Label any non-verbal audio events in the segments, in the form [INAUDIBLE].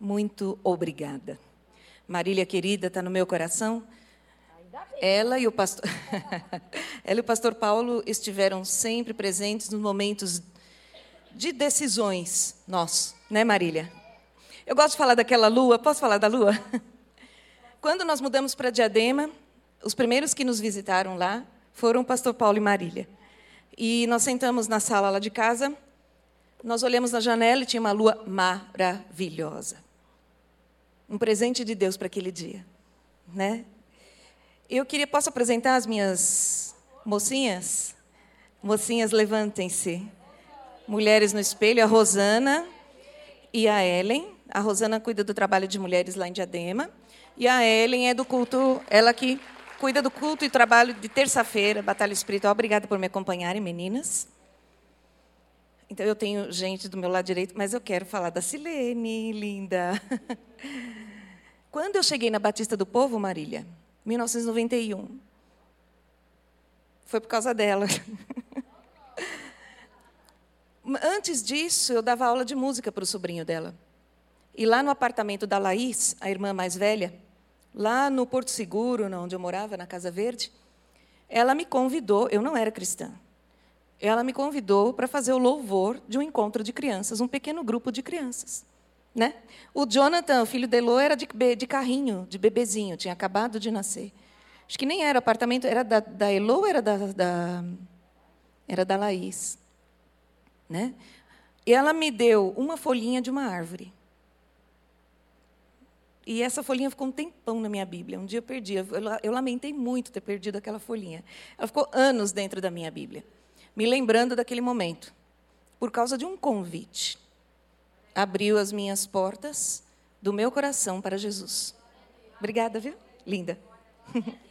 Muito obrigada. Marília querida, está no meu coração. Ela e o pastor, [LAUGHS] ela e o pastor Paulo estiveram sempre presentes nos momentos de decisões nossos, né, Marília? Eu gosto de falar daquela lua. Posso falar da lua? [LAUGHS] Quando nós mudamos para Diadema, os primeiros que nos visitaram lá foram o pastor Paulo e Marília. E nós sentamos na sala lá de casa, nós olhamos na janela e tinha uma lua maravilhosa um presente de Deus para aquele dia, né? Eu queria posso apresentar as minhas mocinhas? Mocinhas, levantem-se. Mulheres no espelho, a Rosana e a Ellen. A Rosana cuida do trabalho de mulheres lá em Diadema e a Ellen é do culto, ela que cuida do culto e trabalho de terça-feira, Batalha Espiritual. Obrigada por me acompanharem, meninas. Então eu tenho gente do meu lado direito, mas eu quero falar da Silene, linda. [LAUGHS] Quando eu cheguei na Batista do Povo, Marília, 1991, foi por causa dela. [LAUGHS] Antes disso, eu dava aula de música para o sobrinho dela. E lá no apartamento da Laís, a irmã mais velha, lá no Porto Seguro, onde eu morava, na Casa Verde, ela me convidou, eu não era cristã, ela me convidou para fazer o louvor de um encontro de crianças, um pequeno grupo de crianças. Né? O Jonathan, o filho de Elô, era de, de carrinho, de bebezinho, tinha acabado de nascer. Acho que nem era apartamento, era da, da Elô ou era da, da, era da Laís. Né? E ela me deu uma folhinha de uma árvore. E essa folhinha ficou um tempão na minha Bíblia. Um dia eu perdi. Eu, eu lamentei muito ter perdido aquela folhinha. Ela ficou anos dentro da minha Bíblia, me lembrando daquele momento, por causa de um convite abriu as minhas portas do meu coração para Jesus. Obrigada, viu? Linda. [LAUGHS]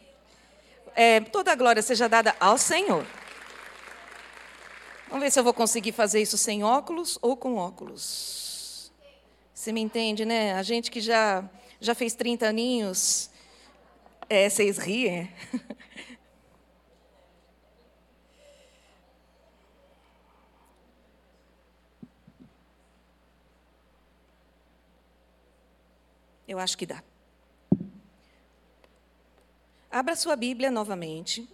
É, toda a glória seja dada ao Senhor. Vamos ver se eu vou conseguir fazer isso sem óculos ou com óculos. Você me entende, né? A gente que já, já fez 30 aninhos, é, vocês riem. [LAUGHS] Eu acho que dá. Abra sua Bíblia novamente,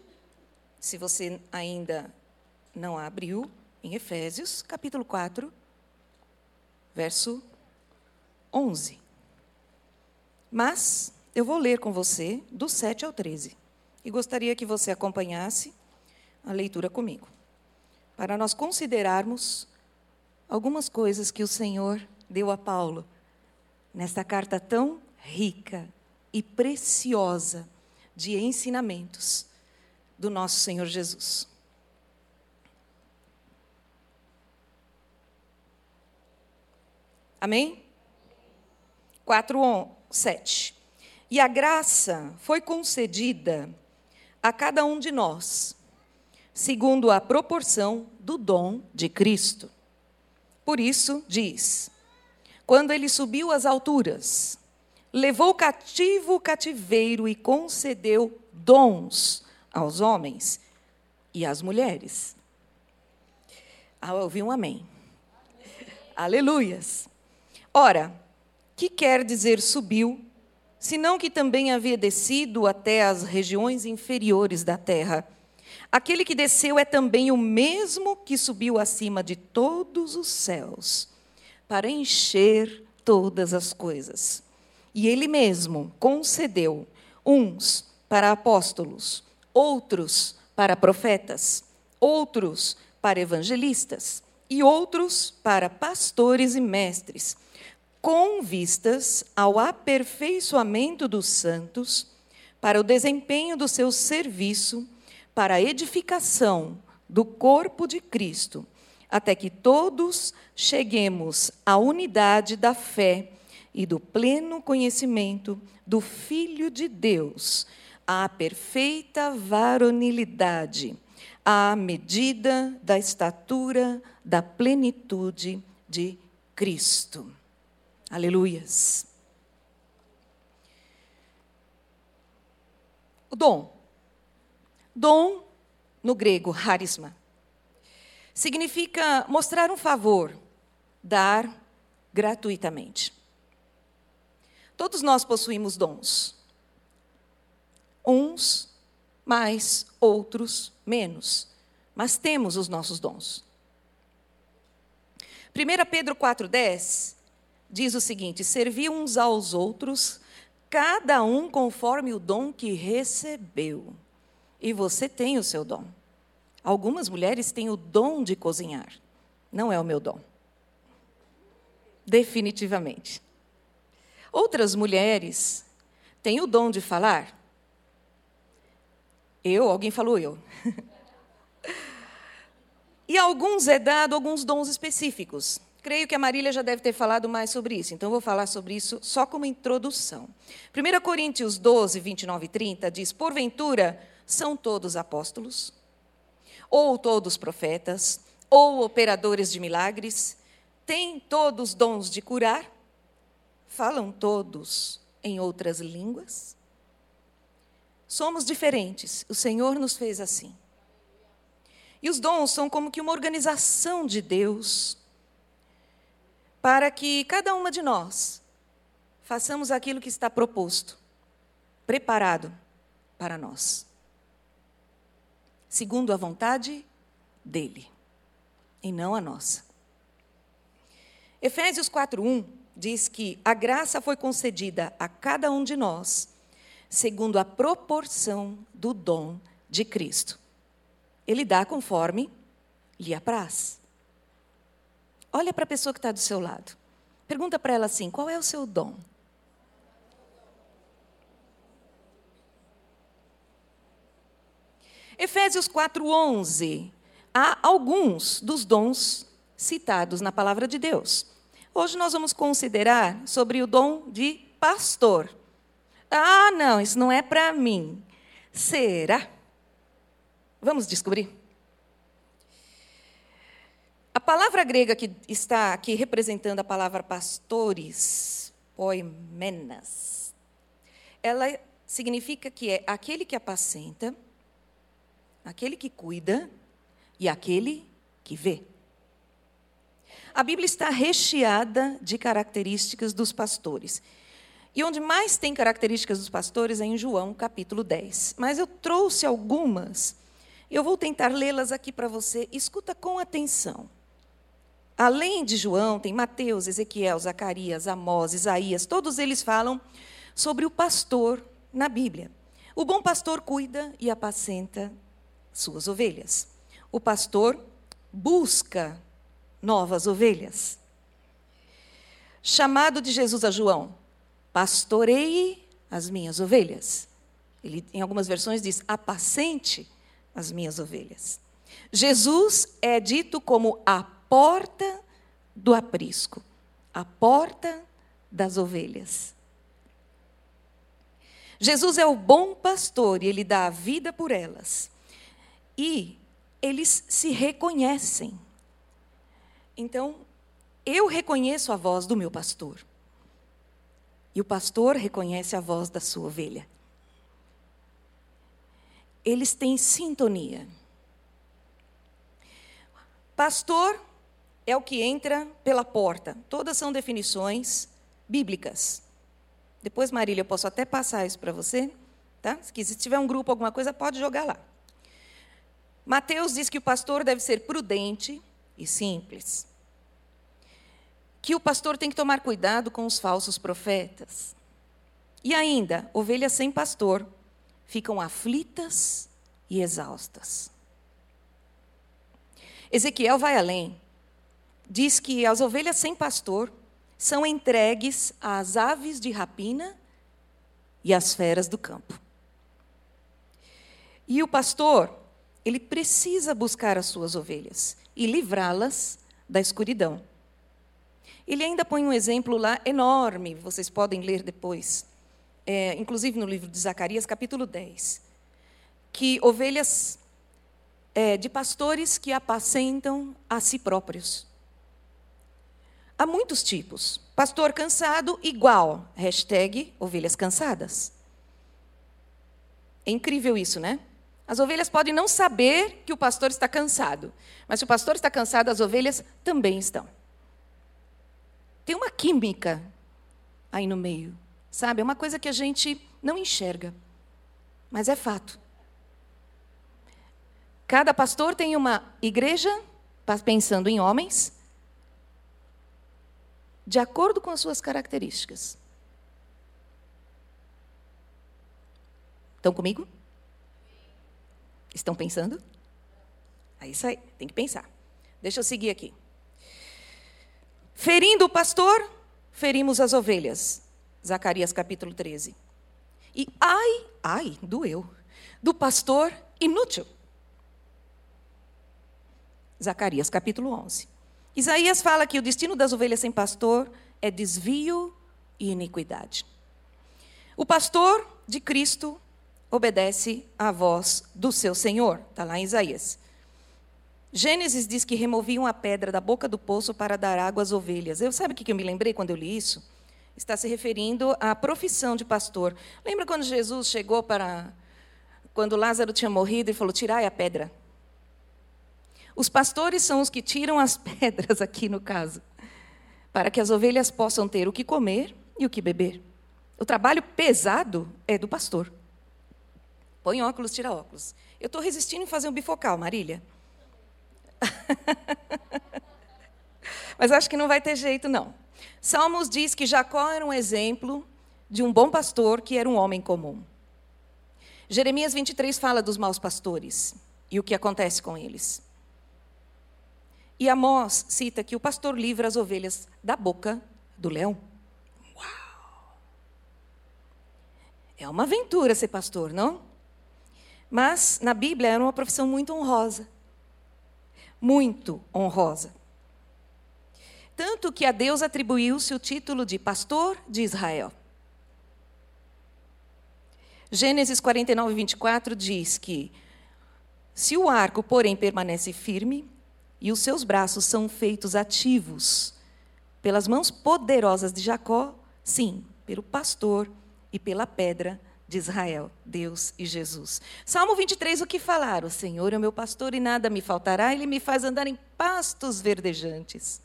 se você ainda não abriu, em Efésios, capítulo 4, verso 11. Mas eu vou ler com você do 7 ao 13. E gostaria que você acompanhasse a leitura comigo, para nós considerarmos algumas coisas que o Senhor deu a Paulo nesta carta tão rica e preciosa de ensinamentos do nosso Senhor Jesus. Amém? 4, 7. E a graça foi concedida a cada um de nós, segundo a proporção do dom de Cristo. Por isso, diz: quando ele subiu às alturas, levou cativo o cativeiro e concedeu dons aos homens e às mulheres. Ah, eu ouvi um amém. Aleluias. Ora, que quer dizer subiu, senão que também havia descido até as regiões inferiores da terra? Aquele que desceu é também o mesmo que subiu acima de todos os céus para encher todas as coisas. E ele mesmo concedeu uns para apóstolos, outros para profetas, outros para evangelistas e outros para pastores e mestres, com vistas ao aperfeiçoamento dos santos, para o desempenho do seu serviço, para a edificação do corpo de Cristo até que todos cheguemos à unidade da fé e do pleno conhecimento do Filho de Deus, à perfeita varonilidade, à medida da estatura da plenitude de Cristo. Aleluias. O dom. Dom, no grego, harisma significa mostrar um favor, dar gratuitamente. Todos nós possuímos dons. Uns mais, outros menos. Mas temos os nossos dons. 1 Pedro 4,10 diz o seguinte: Servi uns aos outros, cada um conforme o dom que recebeu. E você tem o seu dom. Algumas mulheres têm o dom de cozinhar. Não é o meu dom. Definitivamente. Outras mulheres têm o dom de falar. Eu, alguém falou eu. [LAUGHS] e alguns é dado alguns dons específicos. Creio que a Marília já deve ter falado mais sobre isso, então vou falar sobre isso só como introdução. 1 Coríntios 12, 29 e 30 diz: Porventura são todos apóstolos? Ou todos profetas? Ou operadores de milagres? Têm todos dons de curar? Falam todos em outras línguas? Somos diferentes, o Senhor nos fez assim. E os dons são como que uma organização de Deus para que cada uma de nós façamos aquilo que está proposto, preparado para nós, segundo a vontade dele, e não a nossa. Efésios 4:1 diz que a graça foi concedida a cada um de nós, segundo a proporção do dom de Cristo. Ele dá conforme lhe apraz. Olha para a pessoa que está do seu lado. Pergunta para ela assim: qual é o seu dom? Efésios 4:11. Há alguns dos dons citados na palavra de Deus. Hoje nós vamos considerar sobre o dom de pastor. Ah, não, isso não é para mim. Será? Vamos descobrir. A palavra grega que está aqui representando a palavra pastores, poimenas, ela significa que é aquele que apacenta, aquele que cuida e aquele que vê. A Bíblia está recheada de características dos pastores. E onde mais tem características dos pastores é em João, capítulo 10. Mas eu trouxe algumas. Eu vou tentar lê-las aqui para você. Escuta com atenção. Além de João, tem Mateus, Ezequiel, Zacarias, Amós, Isaías, todos eles falam sobre o pastor na Bíblia. O bom pastor cuida e apacenta suas ovelhas. O pastor busca novas ovelhas. Chamado de Jesus a João, pastorei as minhas ovelhas. Ele, em algumas versões, diz: apacente as minhas ovelhas. Jesus é dito como a porta do aprisco, a porta das ovelhas. Jesus é o bom pastor e ele dá a vida por elas. E eles se reconhecem. Então, eu reconheço a voz do meu pastor. E o pastor reconhece a voz da sua ovelha. Eles têm sintonia. Pastor é o que entra pela porta. Todas são definições bíblicas. Depois, Marília, eu posso até passar isso para você. Tá? Se tiver um grupo, alguma coisa, pode jogar lá. Mateus diz que o pastor deve ser prudente e simples. Que o pastor tem que tomar cuidado com os falsos profetas. E ainda, ovelhas sem pastor ficam aflitas e exaustas. Ezequiel vai além diz que as ovelhas sem pastor são entregues às aves de rapina e às feras do campo. E o pastor, ele precisa buscar as suas ovelhas e livrá-las da escuridão. Ele ainda põe um exemplo lá enorme, vocês podem ler depois, é, inclusive no livro de Zacarias, capítulo 10, que ovelhas é, de pastores que apacentam a si próprios. Há muitos tipos. Pastor cansado, igual. Hashtag ovelhas cansadas. É incrível isso, né? As ovelhas podem não saber que o pastor está cansado, mas se o pastor está cansado, as ovelhas também estão. Tem uma química aí no meio. Sabe? É uma coisa que a gente não enxerga, mas é fato. Cada pastor tem uma igreja, pensando em homens, de acordo com as suas características. Estão comigo? Estão pensando? É isso aí, tem que pensar. Deixa eu seguir aqui. Ferindo o pastor, ferimos as ovelhas. Zacarias capítulo 13. E ai, ai, doeu, do pastor inútil. Zacarias capítulo 11. Isaías fala que o destino das ovelhas sem pastor é desvio e iniquidade. O pastor de Cristo obedece à voz do seu Senhor, está lá em Isaías. Gênesis diz que removiam a pedra da boca do poço para dar água às ovelhas. Eu sabe o que eu me lembrei quando eu li isso? Está se referindo à profissão de pastor. Lembra quando Jesus chegou para quando Lázaro tinha morrido e falou: "Tirai a pedra"? Os pastores são os que tiram as [LAUGHS] pedras aqui no caso, para que as ovelhas possam ter o que comer e o que beber. O trabalho pesado é do pastor. Põe óculos, tira óculos. Eu estou resistindo em fazer um bifocal, Marília. [LAUGHS] Mas acho que não vai ter jeito, não. Salmos diz que Jacó era um exemplo de um bom pastor que era um homem comum. Jeremias 23 fala dos maus pastores e o que acontece com eles. E Amós cita que o pastor livra as ovelhas da boca do leão. Uau! É uma aventura ser pastor, não? Mas na Bíblia era uma profissão muito honrosa muito honrosa. Tanto que a Deus atribuiu-se o título de pastor de Israel. Gênesis 49, 24 diz que se o arco, porém, permanece firme e os seus braços são feitos ativos pelas mãos poderosas de Jacó, sim, pelo pastor e pela pedra de Israel, Deus e Jesus. Salmo 23, o que falar? O Senhor é o meu pastor e nada me faltará, ele me faz andar em pastos verdejantes.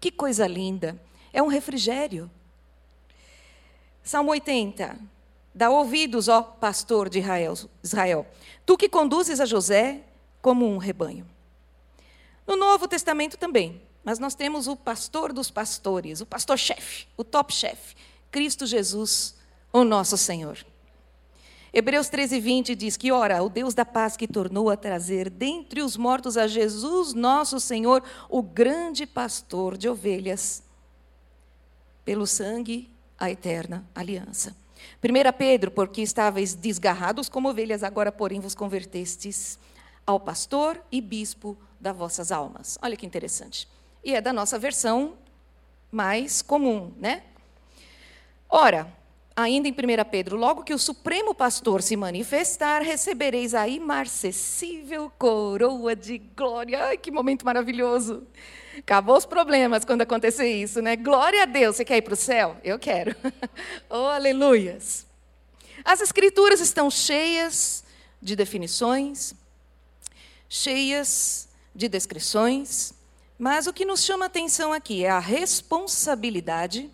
Que coisa linda! É um refrigério. Salmo 80. Dá ouvidos, ó pastor de Israel, tu que conduzes a José como um rebanho. No Novo Testamento também, mas nós temos o pastor dos pastores, o pastor-chefe, o top-chefe, Cristo Jesus, o nosso Senhor. Hebreus 13, 20 diz que, ora, o Deus da paz que tornou a trazer dentre os mortos a Jesus, nosso Senhor, o grande pastor de ovelhas, pelo sangue, a eterna aliança. 1 Pedro, porque estáveis desgarrados como ovelhas, agora, porém, vos convertestes ao pastor e bispo das vossas almas. Olha que interessante. E é da nossa versão mais comum, né? Ora, ainda em 1 Pedro, logo que o Supremo Pastor se manifestar, recebereis a imarcessível coroa de glória. Ai, que momento maravilhoso! Acabou os problemas quando acontecer isso, né? Glória a Deus. Você quer ir para o céu? Eu quero. [LAUGHS] oh, aleluias. As Escrituras estão cheias de definições, cheias de descrições, mas o que nos chama a atenção aqui é a responsabilidade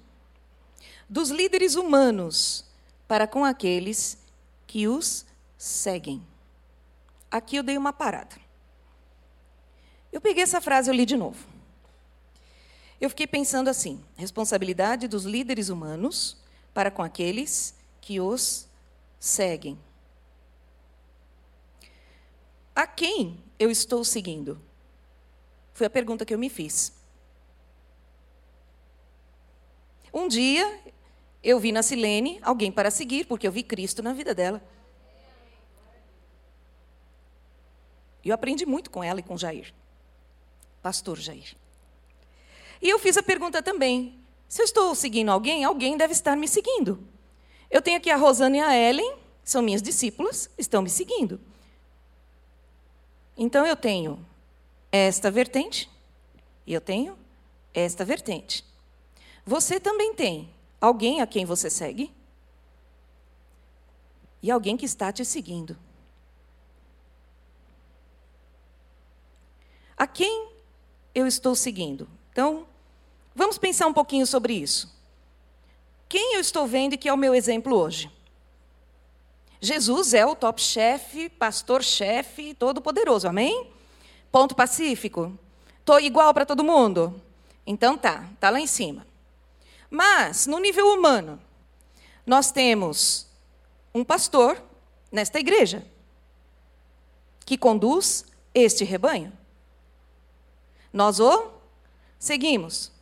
dos líderes humanos para com aqueles que os seguem. Aqui eu dei uma parada. Eu peguei essa frase e li de novo. Eu fiquei pensando assim: responsabilidade dos líderes humanos para com aqueles que os seguem. A quem eu estou seguindo? Foi a pergunta que eu me fiz. Um dia eu vi na Silene alguém para seguir, porque eu vi Cristo na vida dela. Eu aprendi muito com ela e com Jair, pastor Jair. E eu fiz a pergunta também: se eu estou seguindo alguém, alguém deve estar me seguindo. Eu tenho aqui a Rosana e a Ellen, são minhas discípulas, estão me seguindo. Então eu tenho esta vertente e eu tenho esta vertente. Você também tem Alguém a quem você segue? E alguém que está te seguindo. A quem eu estou seguindo? Então, vamos pensar um pouquinho sobre isso. Quem eu estou vendo e que é o meu exemplo hoje? Jesus é o top chefe, pastor-chefe, todo-poderoso, amém? Ponto pacífico? Estou igual para todo mundo? Então tá, tá lá em cima. Mas, no nível humano, nós temos um pastor nesta igreja que conduz este rebanho. Nós o seguimos.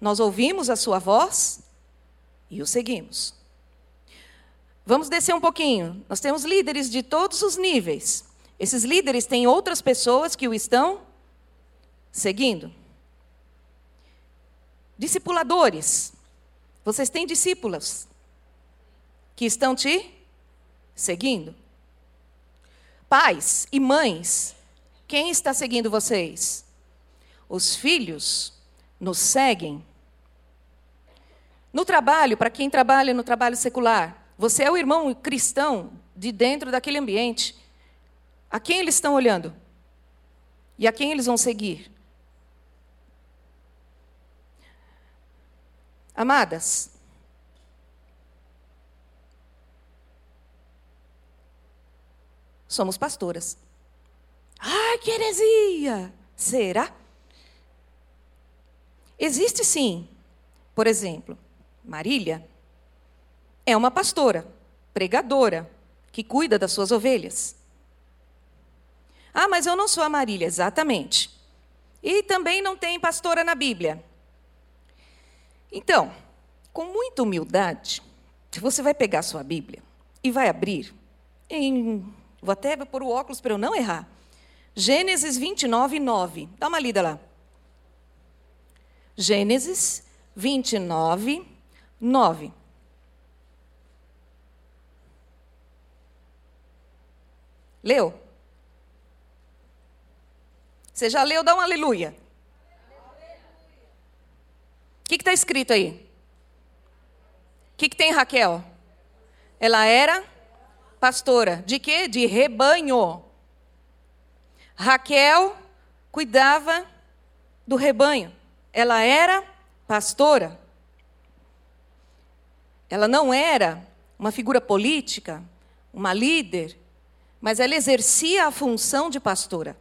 Nós ouvimos a sua voz e o seguimos. Vamos descer um pouquinho. Nós temos líderes de todos os níveis. Esses líderes têm outras pessoas que o estão seguindo. Discipuladores. Vocês têm discípulas que estão te seguindo. Pais e mães, quem está seguindo vocês? Os filhos nos seguem. No trabalho, para quem trabalha no trabalho secular, você é o irmão cristão de dentro daquele ambiente. A quem eles estão olhando? E a quem eles vão seguir? Amadas, somos pastoras. Ai, que heresia! Será? Existe sim, por exemplo, Marília é uma pastora, pregadora, que cuida das suas ovelhas. Ah, mas eu não sou a Marília, exatamente. E também não tem pastora na Bíblia. Então, com muita humildade, você vai pegar sua Bíblia e vai abrir em. Vou até pôr o óculos para eu não errar. Gênesis 29, 9. Dá uma lida lá. Gênesis 29, 9. Leu? Você já leu? Dá um aleluia. Que está escrito aí? O que, que tem Raquel? Ela era pastora. De quê? De rebanho. Raquel cuidava do rebanho. Ela era pastora. Ela não era uma figura política, uma líder, mas ela exercia a função de pastora.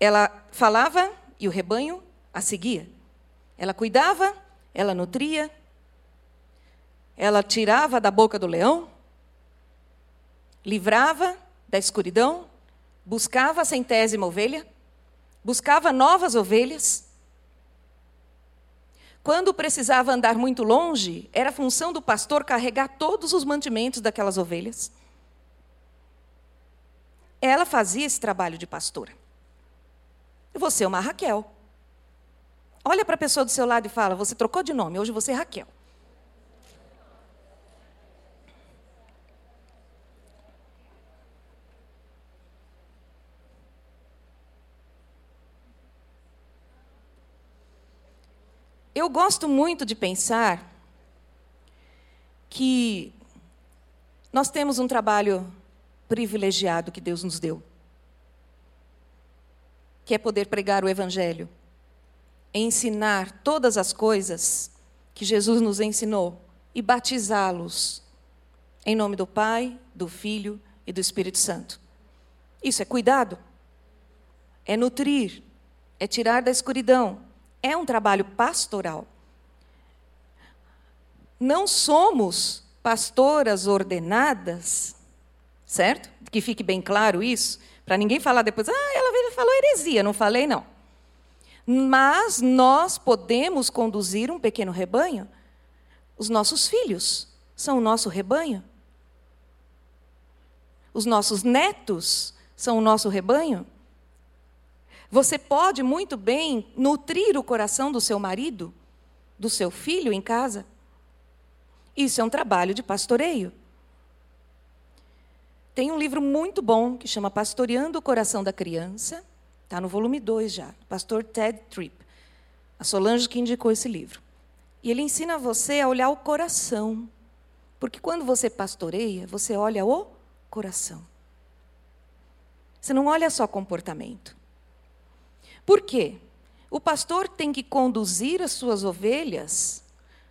Ela falava e o rebanho a seguia. Ela cuidava, ela nutria, ela tirava da boca do leão, livrava da escuridão, buscava a centésima ovelha, buscava novas ovelhas, quando precisava andar muito longe, era função do pastor carregar todos os mantimentos daquelas ovelhas. Ela fazia esse trabalho de pastora. Você é uma Raquel. Olha para a pessoa do seu lado e fala: Você trocou de nome, hoje você é Raquel. Eu gosto muito de pensar que nós temos um trabalho privilegiado que Deus nos deu, que é poder pregar o Evangelho, ensinar todas as coisas que Jesus nos ensinou e batizá-los em nome do Pai, do Filho e do Espírito Santo. Isso é cuidado, é nutrir, é tirar da escuridão, é um trabalho pastoral. Não somos pastoras ordenadas, certo? Que fique bem claro isso, para ninguém falar depois, ah, ela falou heresia, não falei não. Mas nós podemos conduzir um pequeno rebanho. Os nossos filhos são o nosso rebanho. Os nossos netos são o nosso rebanho. Você pode muito bem nutrir o coração do seu marido, do seu filho em casa. Isso é um trabalho de pastoreio. Tem um livro muito bom que chama Pastoreando o Coração da Criança. Está no volume 2 já, pastor Ted Tripp. A Solange que indicou esse livro. E ele ensina você a olhar o coração. Porque quando você pastoreia, você olha o coração. Você não olha só comportamento. Por quê? O pastor tem que conduzir as suas ovelhas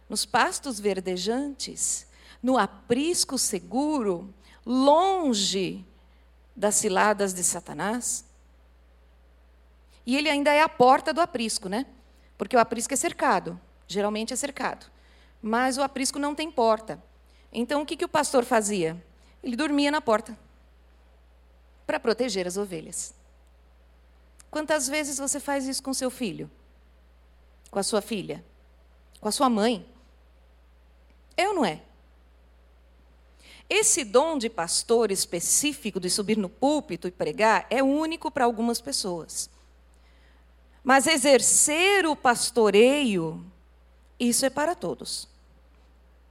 nos pastos verdejantes, no aprisco seguro, longe das ciladas de Satanás. E ele ainda é a porta do aprisco, né? Porque o aprisco é cercado, geralmente é cercado. Mas o aprisco não tem porta. Então o que, que o pastor fazia? Ele dormia na porta para proteger as ovelhas. Quantas vezes você faz isso com seu filho? Com a sua filha? Com a sua mãe? Eu não é? Esse dom de pastor específico de subir no púlpito e pregar é único para algumas pessoas. Mas exercer o pastoreio, isso é para todos.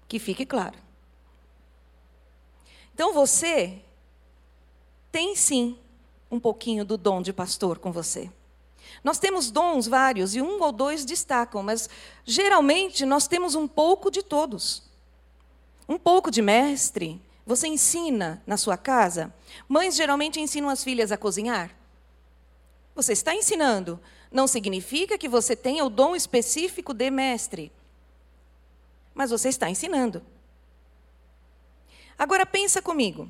Que fique claro. Então você tem sim um pouquinho do dom de pastor com você. Nós temos dons vários e um ou dois destacam, mas geralmente nós temos um pouco de todos. Um pouco de mestre. Você ensina na sua casa? Mães geralmente ensinam as filhas a cozinhar. Você está ensinando. Não significa que você tenha o dom específico de mestre. Mas você está ensinando. Agora pensa comigo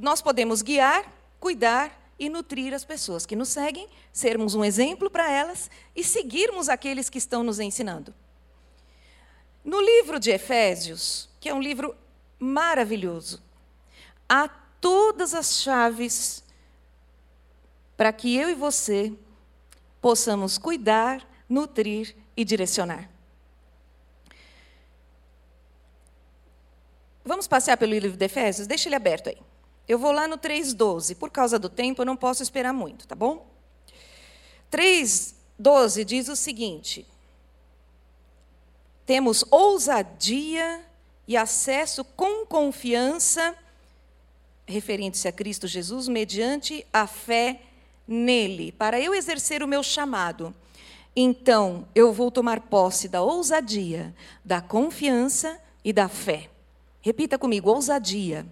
nós podemos guiar, cuidar e nutrir as pessoas que nos seguem, sermos um exemplo para elas e seguirmos aqueles que estão nos ensinando. No livro de Efésios, que é um livro maravilhoso, há todas as chaves para que eu e você possamos cuidar, nutrir e direcionar. Vamos passear pelo livro de Efésios? Deixa ele aberto aí. Eu vou lá no 3,12. Por causa do tempo, eu não posso esperar muito, tá bom? 3,12 diz o seguinte: Temos ousadia e acesso com confiança, referente-se a Cristo Jesus, mediante a fé nele, para eu exercer o meu chamado. Então, eu vou tomar posse da ousadia, da confiança e da fé. Repita comigo: ousadia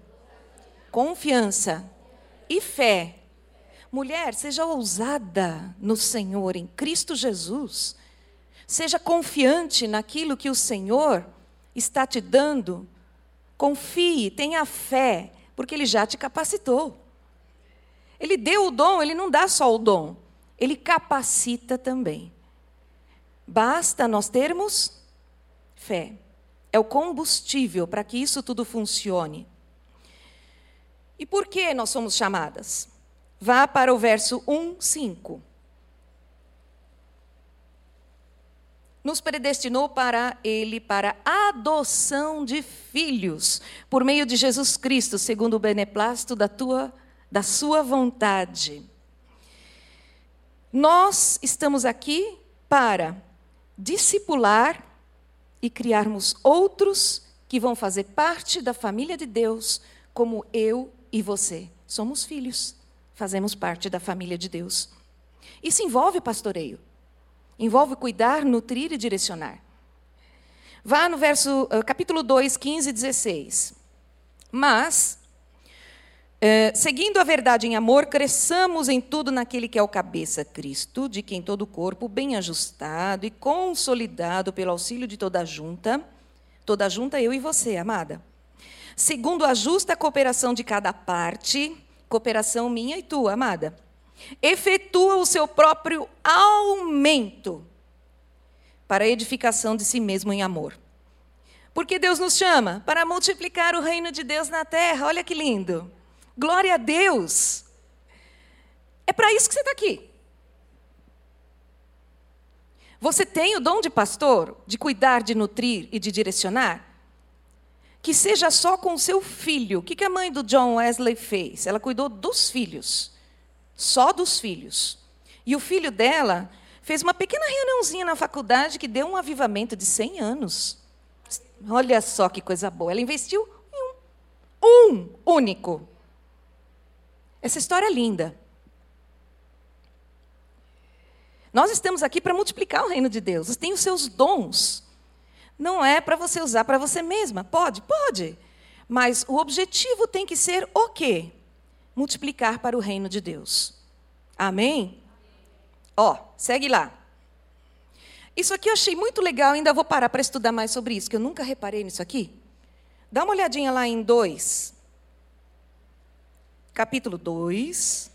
confiança e fé. Mulher, seja ousada no Senhor, em Cristo Jesus. Seja confiante naquilo que o Senhor está te dando. Confie, tenha fé, porque Ele já te capacitou. Ele deu o dom, Ele não dá só o dom, Ele capacita também. Basta nós termos fé. É o combustível para que isso tudo funcione. E por que nós somos chamadas? Vá para o verso 1, 5. Nos predestinou para Ele, para adoção de filhos, por meio de Jesus Cristo, segundo o beneplácito da, tua, da Sua vontade. Nós estamos aqui para discipular e criarmos outros que vão fazer parte da família de Deus, como eu e você somos filhos, fazemos parte da família de Deus. Isso envolve pastoreio, envolve cuidar, nutrir e direcionar. Vá no verso, uh, capítulo 2, 15 e 16. Mas, uh, seguindo a verdade em amor, cresçamos em tudo naquele que é o cabeça, Cristo, de quem todo o corpo, bem ajustado e consolidado pelo auxílio de toda a junta, toda a junta, eu e você, amada segundo a justa cooperação de cada parte, cooperação minha e tua, amada, efetua o seu próprio aumento para a edificação de si mesmo em amor. Porque Deus nos chama para multiplicar o reino de Deus na terra. Olha que lindo. Glória a Deus. É para isso que você está aqui. Você tem o dom de pastor, de cuidar, de nutrir e de direcionar? que seja só com o seu filho. O que a mãe do John Wesley fez? Ela cuidou dos filhos, só dos filhos. E o filho dela fez uma pequena reuniãozinha na faculdade que deu um avivamento de 100 anos. Olha só que coisa boa. Ela investiu em um, um único. Essa história é linda. Nós estamos aqui para multiplicar o reino de Deus. Tem os seus dons. Não é para você usar para você mesma. Pode? Pode. Mas o objetivo tem que ser o quê? Multiplicar para o reino de Deus. Amém? Ó, segue lá. Isso aqui eu achei muito legal, ainda vou parar para estudar mais sobre isso, que eu nunca reparei nisso aqui. Dá uma olhadinha lá em 2. Capítulo 2.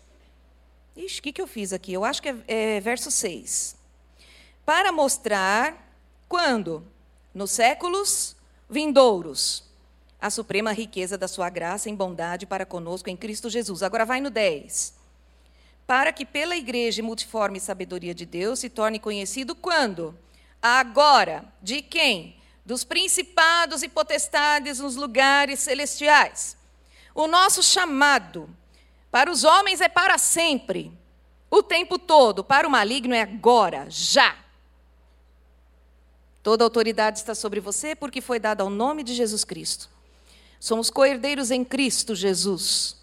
Ixi, o que, que eu fiz aqui? Eu acho que é, é verso 6. Para mostrar quando? Nos séculos vindouros. A suprema riqueza da sua graça em bondade para conosco em Cristo Jesus. Agora vai no 10 para que pela igreja multiforme sabedoria de Deus se torne conhecido quando? Agora. De quem? Dos principados e potestades nos lugares celestiais. O nosso chamado para os homens é para sempre, o tempo todo, para o maligno é agora, já. Toda autoridade está sobre você porque foi dada ao nome de Jesus Cristo. Somos coerdeiros em Cristo Jesus.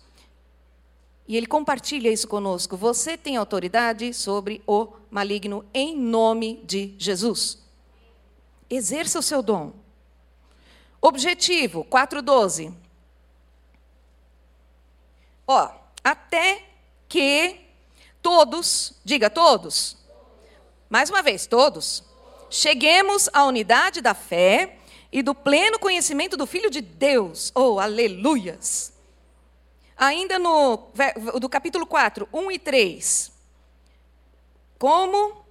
E ele compartilha isso conosco. Você tem autoridade sobre o maligno em nome de Jesus. Exerça o seu dom. Objetivo 4:12. Ó, até que todos, diga todos. Mais uma vez, todos. Cheguemos à unidade da fé e do pleno conhecimento do Filho de Deus. Oh, aleluias! Ainda no do capítulo 4, 1 e 3. Como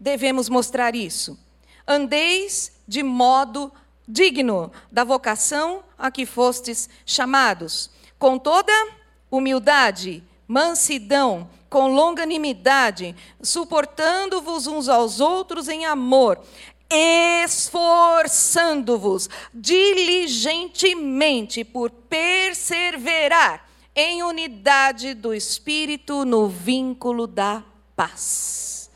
devemos mostrar isso? Andeis de modo digno da vocação a que fostes chamados, com toda humildade, mansidão, com longanimidade, suportando-vos uns aos outros em amor, esforçando-vos diligentemente por perseverar em unidade do Espírito no vínculo da paz.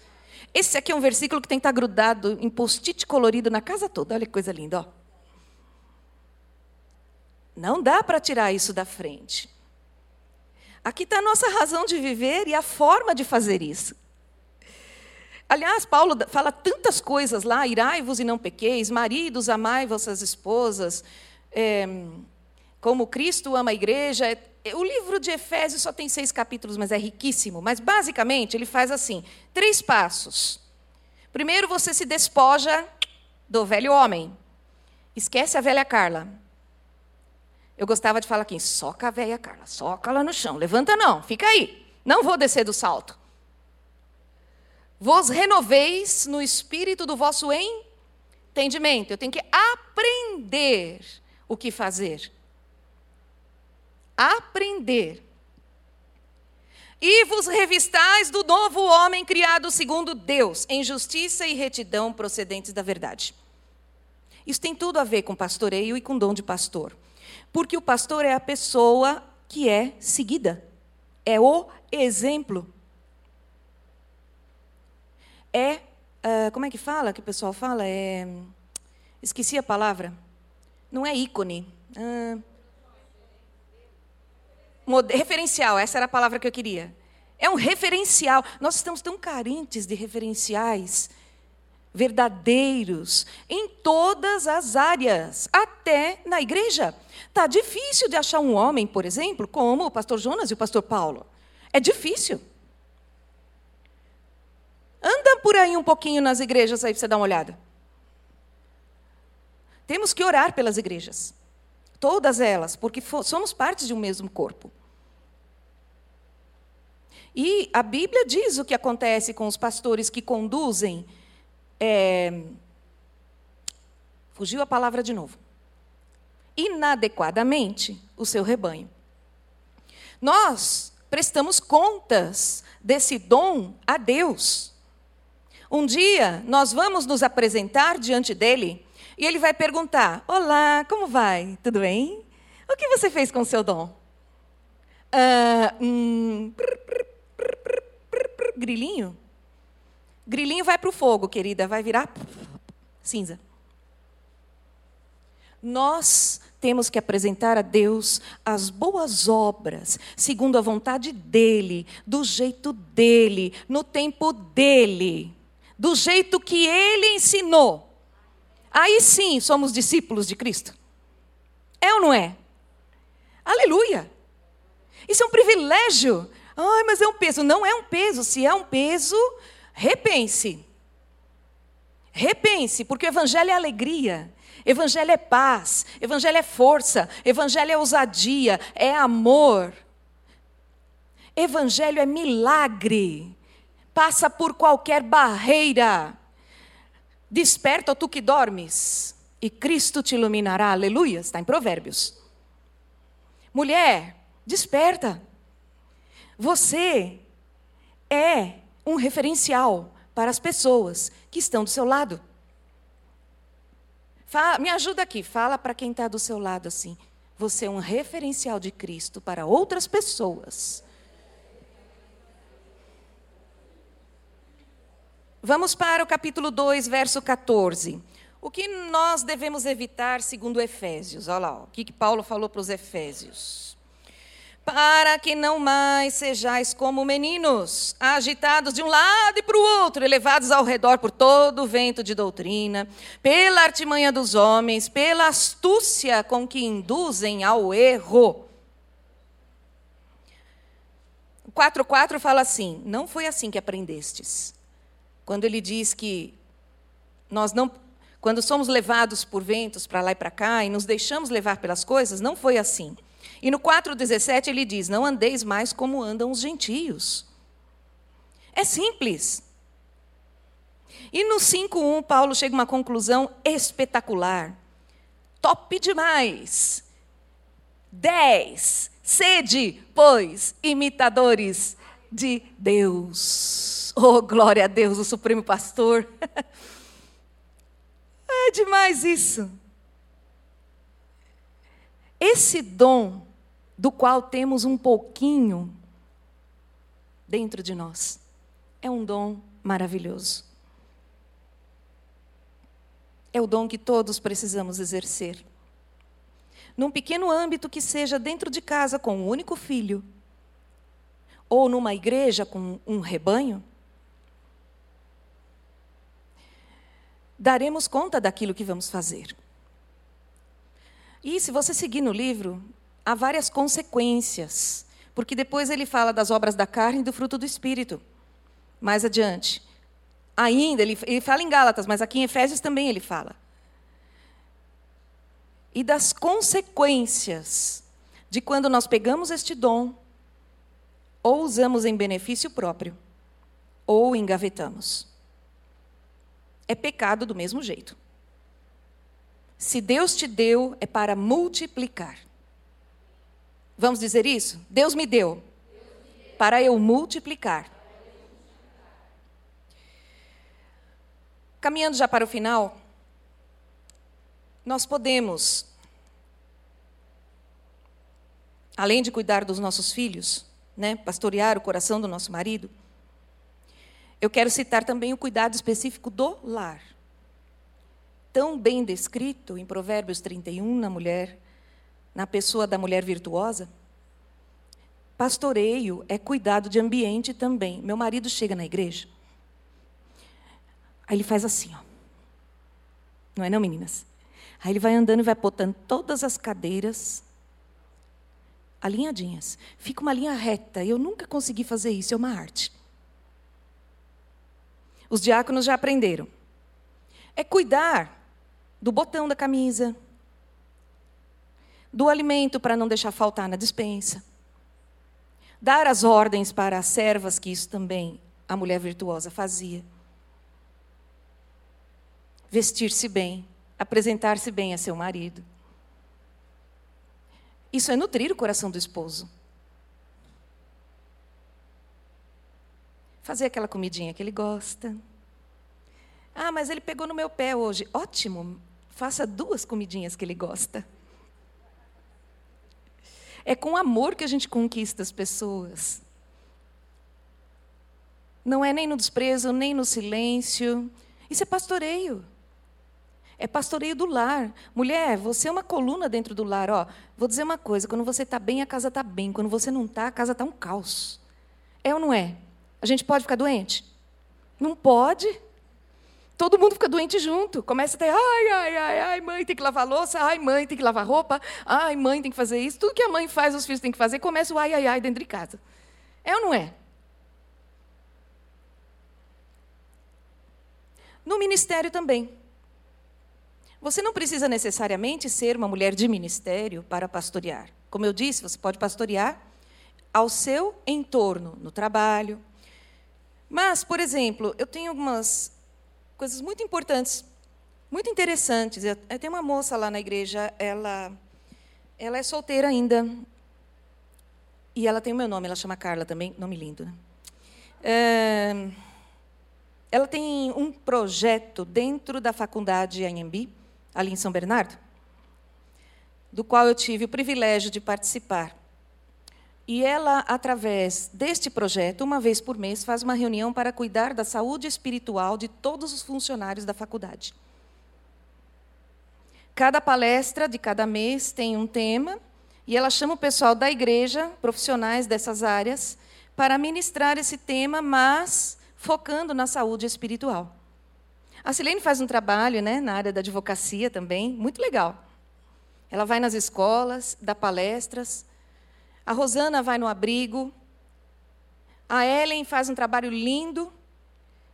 Esse aqui é um versículo que tem que estar grudado em post-it colorido na casa toda. Olha que coisa linda, ó. Não dá para tirar isso da frente. Aqui está a nossa razão de viver e a forma de fazer isso. Aliás, Paulo fala tantas coisas lá: irai-vos e não pequeis, maridos, amai vossas esposas, é, como Cristo ama a igreja. O livro de Efésios só tem seis capítulos, mas é riquíssimo. Mas, basicamente, ele faz assim: três passos. Primeiro, você se despoja do velho homem. Esquece a velha Carla. Eu gostava de falar aqui: soca a velha Carla, soca ela no chão, levanta não, fica aí. Não vou descer do salto vos renoveis no espírito do vosso entendimento. Eu tenho que aprender o que fazer. Aprender. E vos revistais do novo homem criado segundo Deus, em justiça e retidão procedentes da verdade. Isso tem tudo a ver com pastoreio e com dom de pastor. Porque o pastor é a pessoa que é seguida, é o exemplo é. Uh, como é que fala? Que o pessoal fala? É. Esqueci a palavra. Não é ícone. Uh, referencial, essa era a palavra que eu queria. É um referencial. Nós estamos tão carentes de referenciais verdadeiros em todas as áreas, até na igreja. Está difícil de achar um homem, por exemplo, como o pastor Jonas e o pastor Paulo. É difícil. Anda por aí um pouquinho nas igrejas aí para você dar uma olhada. Temos que orar pelas igrejas. Todas elas, porque somos parte de um mesmo corpo. E a Bíblia diz o que acontece com os pastores que conduzem. É, fugiu a palavra de novo. Inadequadamente o seu rebanho. Nós prestamos contas desse dom a Deus. Um dia nós vamos nos apresentar diante dele e ele vai perguntar: Olá, como vai? Tudo bem? O que você fez com o seu dom? Uh, hum, grilinho? Grilinho vai para o fogo, querida, vai virar cinza. Nós temos que apresentar a Deus as boas obras, segundo a vontade dEle, do jeito dEle, no tempo dEle do jeito que ele ensinou. Aí sim somos discípulos de Cristo. É ou não é? Aleluia! Isso é um privilégio. Ai, mas é um peso. Não é um peso. Se é um peso, repense. Repense, porque o Evangelho é alegria, Evangelho é paz, Evangelho é força, Evangelho é ousadia, é amor. Evangelho é milagre, passa por qualquer barreira. Desperta, tu que dormes, e Cristo te iluminará. Aleluia, está em Provérbios. Mulher, desperta. Você é um referencial para as pessoas que estão do seu lado. Fala, me ajuda aqui, fala para quem está do seu lado assim. Você é um referencial de Cristo para outras pessoas. Vamos para o capítulo 2, verso 14. O que nós devemos evitar segundo Efésios? Olha lá, ó, o que Paulo falou para os Efésios para que não mais sejais como meninos, agitados de um lado e para o outro, elevados ao redor por todo o vento de doutrina, pela artimanha dos homens, pela astúcia com que induzem ao erro. 4.4 fala assim: não foi assim que aprendestes. Quando ele diz que nós não, quando somos levados por ventos para lá e para cá e nos deixamos levar pelas coisas, não foi assim. E no 4,17 ele diz: Não andeis mais como andam os gentios. É simples. E no 5,1, Paulo chega a uma conclusão espetacular. Top demais. 10. Sede, pois, imitadores de Deus. Oh, glória a Deus, o Supremo Pastor. [LAUGHS] é demais isso. Esse dom do qual temos um pouquinho dentro de nós. É um dom maravilhoso. É o dom que todos precisamos exercer. Num pequeno âmbito que seja dentro de casa com um único filho, ou numa igreja com um rebanho, daremos conta daquilo que vamos fazer. E se você seguir no livro, há várias consequências, porque depois ele fala das obras da carne e do fruto do espírito. Mais adiante. Ainda, ele, ele fala em Gálatas, mas aqui em Efésios também ele fala. E das consequências de quando nós pegamos este dom, ou usamos em benefício próprio, ou engavetamos. É pecado do mesmo jeito. Se Deus te deu, é para multiplicar. Vamos dizer isso? Deus me deu para eu multiplicar. Caminhando já para o final, nós podemos, além de cuidar dos nossos filhos, né, pastorear o coração do nosso marido, eu quero citar também o cuidado específico do lar. Tão bem descrito em Provérbios 31 na mulher na pessoa da mulher virtuosa? Pastoreio é cuidado de ambiente também. Meu marido chega na igreja, aí ele faz assim, ó. Não é não, meninas? Aí ele vai andando e vai botando todas as cadeiras alinhadinhas. Fica uma linha reta. Eu nunca consegui fazer isso, é uma arte. Os diáconos já aprenderam. É cuidar do botão da camisa, do alimento para não deixar faltar na dispensa. Dar as ordens para as servas, que isso também a mulher virtuosa fazia. Vestir-se bem, apresentar-se bem a seu marido. Isso é nutrir o coração do esposo. Fazer aquela comidinha que ele gosta. Ah, mas ele pegou no meu pé hoje. Ótimo, faça duas comidinhas que ele gosta. É com amor que a gente conquista as pessoas. Não é nem no desprezo, nem no silêncio. Isso é pastoreio. É pastoreio do lar. Mulher, você é uma coluna dentro do lar. Ó, vou dizer uma coisa: quando você está bem, a casa está bem. Quando você não está, a casa está um caos. É ou não é? A gente pode ficar doente? Não pode todo mundo fica doente junto. Começa a ter, ai, ai, ai, ai, mãe tem que lavar louça, ai, mãe tem que lavar roupa, ai, mãe tem que fazer isso. Tudo que a mãe faz, os filhos têm que fazer, começa o ai, ai, ai dentro de casa. É ou não é? No ministério também. Você não precisa necessariamente ser uma mulher de ministério para pastorear. Como eu disse, você pode pastorear ao seu entorno, no trabalho. Mas, por exemplo, eu tenho algumas coisas muito importantes, muito interessantes. Tenho uma moça lá na igreja, ela, ela é solteira ainda. E ela tem o meu nome, ela chama Carla também, nome lindo, né? É, ela tem um projeto dentro da faculdade Anhembi, ali em São Bernardo, do qual eu tive o privilégio de participar. E ela, através deste projeto, uma vez por mês, faz uma reunião para cuidar da saúde espiritual de todos os funcionários da faculdade. Cada palestra de cada mês tem um tema, e ela chama o pessoal da igreja, profissionais dessas áreas, para ministrar esse tema, mas focando na saúde espiritual. A Silene faz um trabalho né, na área da advocacia também, muito legal. Ela vai nas escolas, dá palestras, a Rosana vai no abrigo. A Ellen faz um trabalho lindo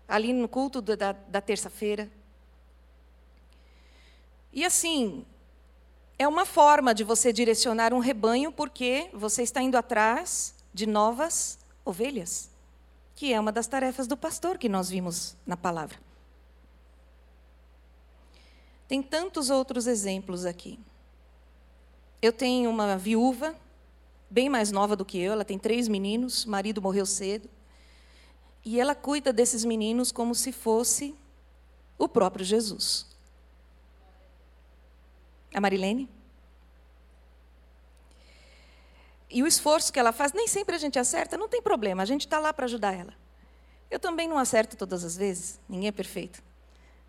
ali no culto da, da terça-feira. E assim, é uma forma de você direcionar um rebanho, porque você está indo atrás de novas ovelhas, que é uma das tarefas do pastor que nós vimos na palavra. Tem tantos outros exemplos aqui. Eu tenho uma viúva bem mais nova do que eu, ela tem três meninos, o marido morreu cedo. E ela cuida desses meninos como se fosse o próprio Jesus. A Marilene? E o esforço que ela faz, nem sempre a gente acerta, não tem problema, a gente está lá para ajudar ela. Eu também não acerto todas as vezes, ninguém é perfeito.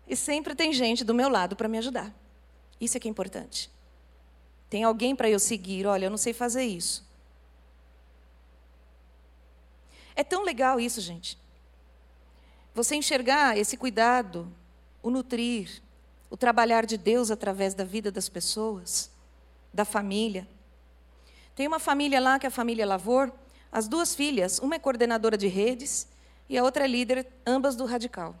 E sempre tem gente do meu lado para me ajudar. Isso é que é importante. Tem alguém para eu seguir, olha, eu não sei fazer isso. É tão legal isso, gente. Você enxergar esse cuidado, o nutrir, o trabalhar de Deus através da vida das pessoas, da família. Tem uma família lá, que é a família Lavor, as duas filhas, uma é coordenadora de redes e a outra é líder, ambas do Radical.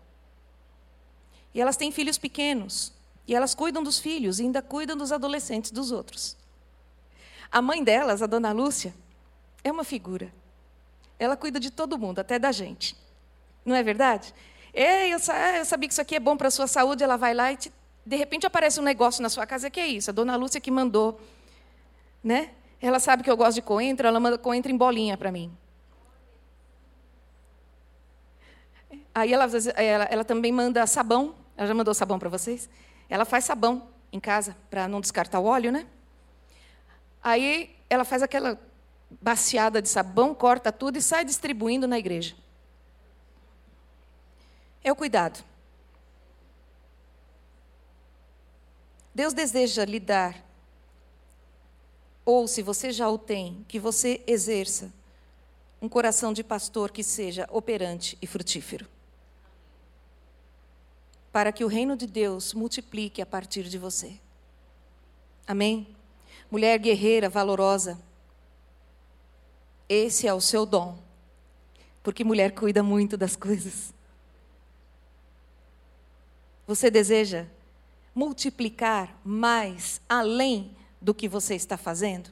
E elas têm filhos pequenos, e elas cuidam dos filhos e ainda cuidam dos adolescentes dos outros. A mãe delas, a dona Lúcia, é uma figura. Ela cuida de todo mundo, até da gente. Não é verdade? Ei, eu, sabia que isso aqui é bom para a sua saúde, ela vai lá e te, de repente aparece um negócio na sua casa, que é isso? A dona Lúcia que mandou, né? Ela sabe que eu gosto de coentro, ela manda coentro em bolinha para mim. Aí ela, ela, ela, também manda sabão. Ela já mandou sabão para vocês? Ela faz sabão em casa para não descartar o óleo, né? Aí ela faz aquela baciada de sabão, corta tudo e sai distribuindo na igreja. É o cuidado. Deus deseja lhe dar, ou se você já o tem, que você exerça um coração de pastor que seja operante e frutífero. Para que o reino de Deus multiplique a partir de você. Amém? Mulher guerreira, valorosa, esse é o seu dom. Porque mulher cuida muito das coisas. Você deseja multiplicar mais além do que você está fazendo?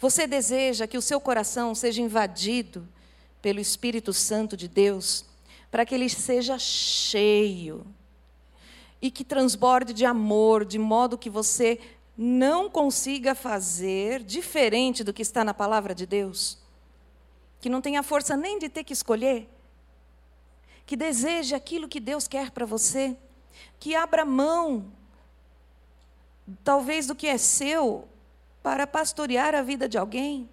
Você deseja que o seu coração seja invadido pelo Espírito Santo de Deus, para que ele seja cheio e que transborde de amor, de modo que você não consiga fazer diferente do que está na palavra de Deus, que não tenha força nem de ter que escolher, que deseje aquilo que Deus quer para você, que abra mão, talvez do que é seu, para pastorear a vida de alguém.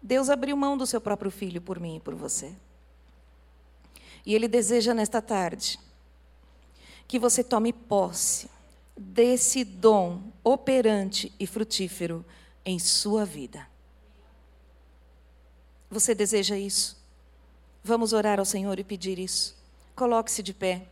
Deus abriu mão do seu próprio filho por mim e por você. E Ele deseja nesta tarde que você tome posse desse dom operante e frutífero em sua vida. Você deseja isso? Vamos orar ao Senhor e pedir isso. Coloque-se de pé.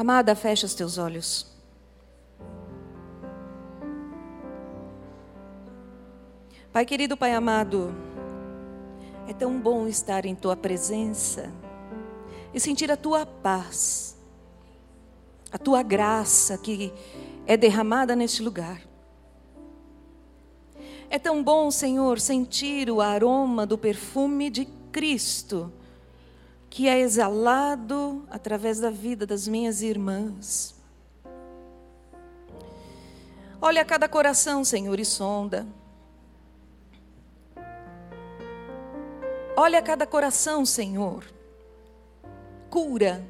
Amada, fecha os teus olhos. Pai querido, Pai amado, é tão bom estar em tua presença e sentir a tua paz, a tua graça que é derramada neste lugar. É tão bom, Senhor, sentir o aroma do perfume de Cristo que é exalado através da vida das minhas irmãs. Olha cada coração, Senhor, e sonda. Olha cada coração, Senhor. Cura.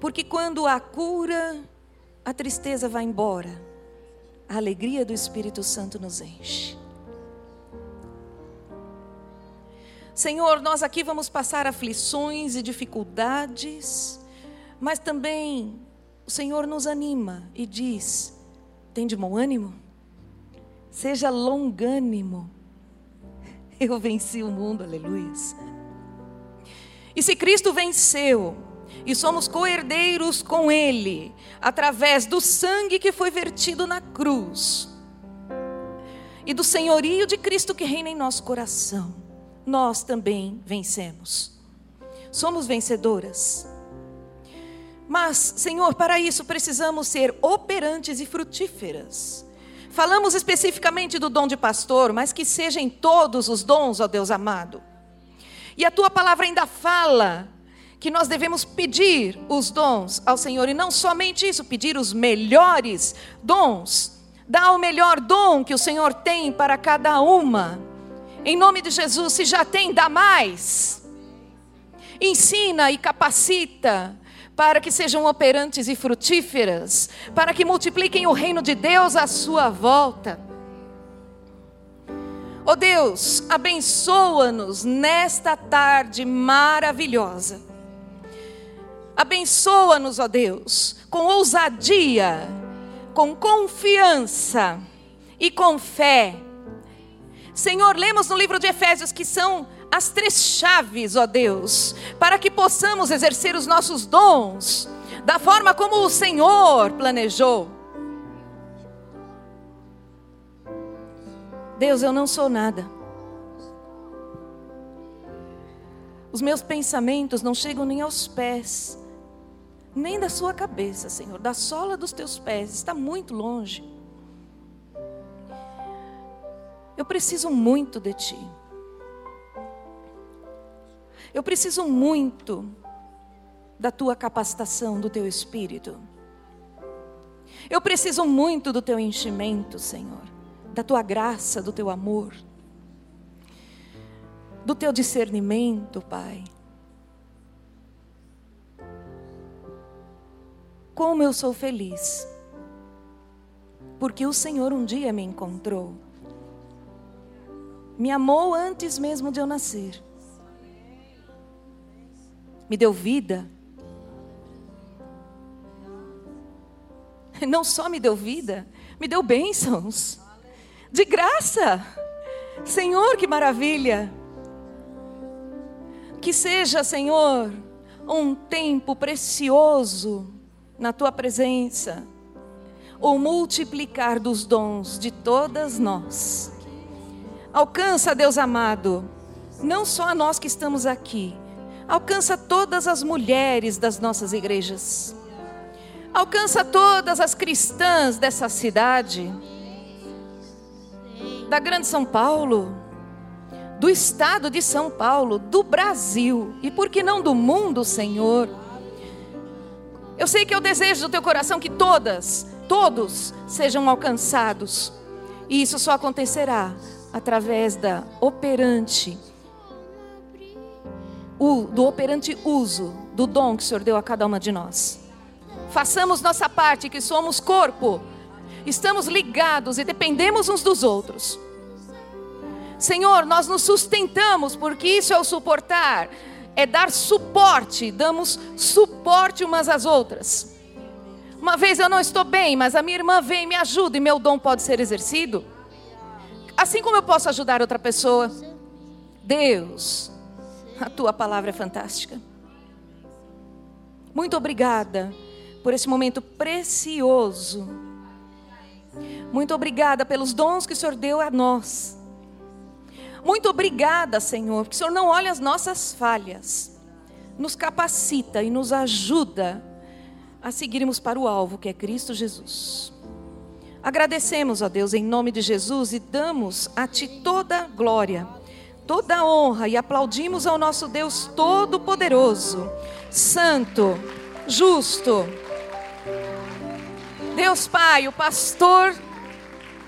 Porque quando há cura, a tristeza vai embora. A alegria do Espírito Santo nos enche. Senhor, nós aqui vamos passar aflições e dificuldades, mas também o Senhor nos anima e diz: tem de bom ânimo? Seja longânimo. [LAUGHS] Eu venci o mundo, aleluia. E se Cristo venceu, e somos coerdeiros com Ele, através do sangue que foi vertido na cruz, e do senhorio de Cristo que reina em nosso coração, nós também vencemos. Somos vencedoras. Mas, Senhor, para isso precisamos ser operantes e frutíferas. Falamos especificamente do dom de pastor, mas que sejam todos os dons, ó Deus amado. E a tua palavra ainda fala que nós devemos pedir os dons ao Senhor, e não somente isso, pedir os melhores dons. Dá o melhor dom que o Senhor tem para cada uma. Em nome de Jesus, se já tem, dá mais. Ensina e capacita para que sejam operantes e frutíferas, para que multipliquem o reino de Deus à sua volta. Oh Deus, abençoa-nos nesta tarde maravilhosa. Abençoa-nos, ó Deus, com ousadia, com confiança e com fé Senhor, lemos no livro de Efésios que são as três chaves, ó Deus, para que possamos exercer os nossos dons da forma como o Senhor planejou. Deus, eu não sou nada. Os meus pensamentos não chegam nem aos pés, nem da sua cabeça, Senhor, da sola dos teus pés, está muito longe. Eu preciso muito de Ti. Eu preciso muito da Tua capacitação, do Teu Espírito. Eu preciso muito do Teu enchimento, Senhor, da Tua graça, do Teu amor, do Teu discernimento, Pai. Como eu sou feliz, porque o Senhor um dia me encontrou me amou antes mesmo de eu nascer. Me deu vida. Não só me deu vida, me deu bênçãos. De graça. Senhor, que maravilha. Que seja, Senhor, um tempo precioso na tua presença. O multiplicar dos dons de todas nós Alcança, Deus amado, não só a nós que estamos aqui, alcança todas as mulheres das nossas igrejas, alcança todas as cristãs dessa cidade, da Grande São Paulo, do estado de São Paulo, do Brasil e por que não do mundo, Senhor. Eu sei que é o desejo do teu coração que todas, todos sejam alcançados. E isso só acontecerá através da operante, do operante uso do dom que o Senhor deu a cada uma de nós. Façamos nossa parte, que somos corpo, estamos ligados e dependemos uns dos outros. Senhor, nós nos sustentamos, porque isso é o suportar, é dar suporte, damos suporte umas às outras. Uma vez eu não estou bem, mas a minha irmã vem e me ajuda e meu dom pode ser exercido. Assim como eu posso ajudar outra pessoa. Deus, a tua palavra é fantástica. Muito obrigada por esse momento precioso. Muito obrigada pelos dons que o Senhor deu a nós. Muito obrigada, Senhor, porque o Senhor não olha as nossas falhas, nos capacita e nos ajuda a seguirmos para o alvo que é Cristo Jesus. Agradecemos a Deus em nome de Jesus e damos a Ti toda glória, toda honra e aplaudimos ao nosso Deus Todo-Poderoso, Santo, Justo. Deus Pai, o Pastor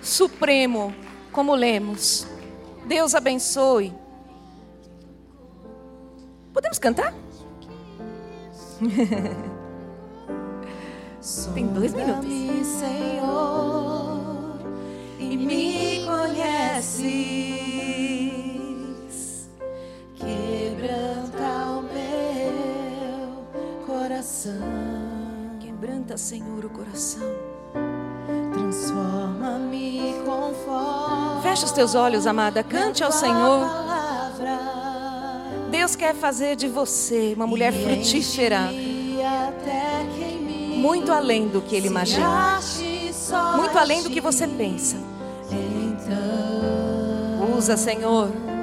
Supremo, como lemos. Deus abençoe. Podemos cantar? [LAUGHS] Tem dois minutos. Senhor, e me conheces. Quebranta o meu coração. Quebranta, Senhor, o coração. Transforma-me conforme. Fecha os teus olhos, amada. Cante ao Senhor. Deus quer fazer de você uma mulher frutífera, até que muito além do que ele imagina, muito além do que você pensa. Então Usa, Senhor.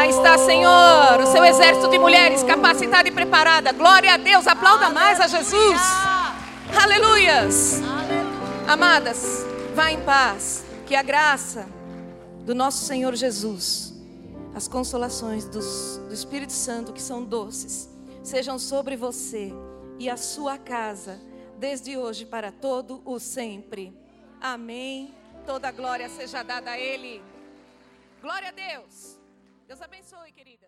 Aí está, Senhor, o seu exército de mulheres capacitada e preparada. Glória a Deus, aplauda mais a Jesus. Aleluias. Amadas, vá em paz. Que a graça do nosso Senhor Jesus, as consolações dos- do Espírito Santo, que são doces, sejam sobre você e a sua casa, desde hoje para todo o sempre. Amém. Toda glória seja dada a Ele. Glória a Deus. Deus abençoe, querida.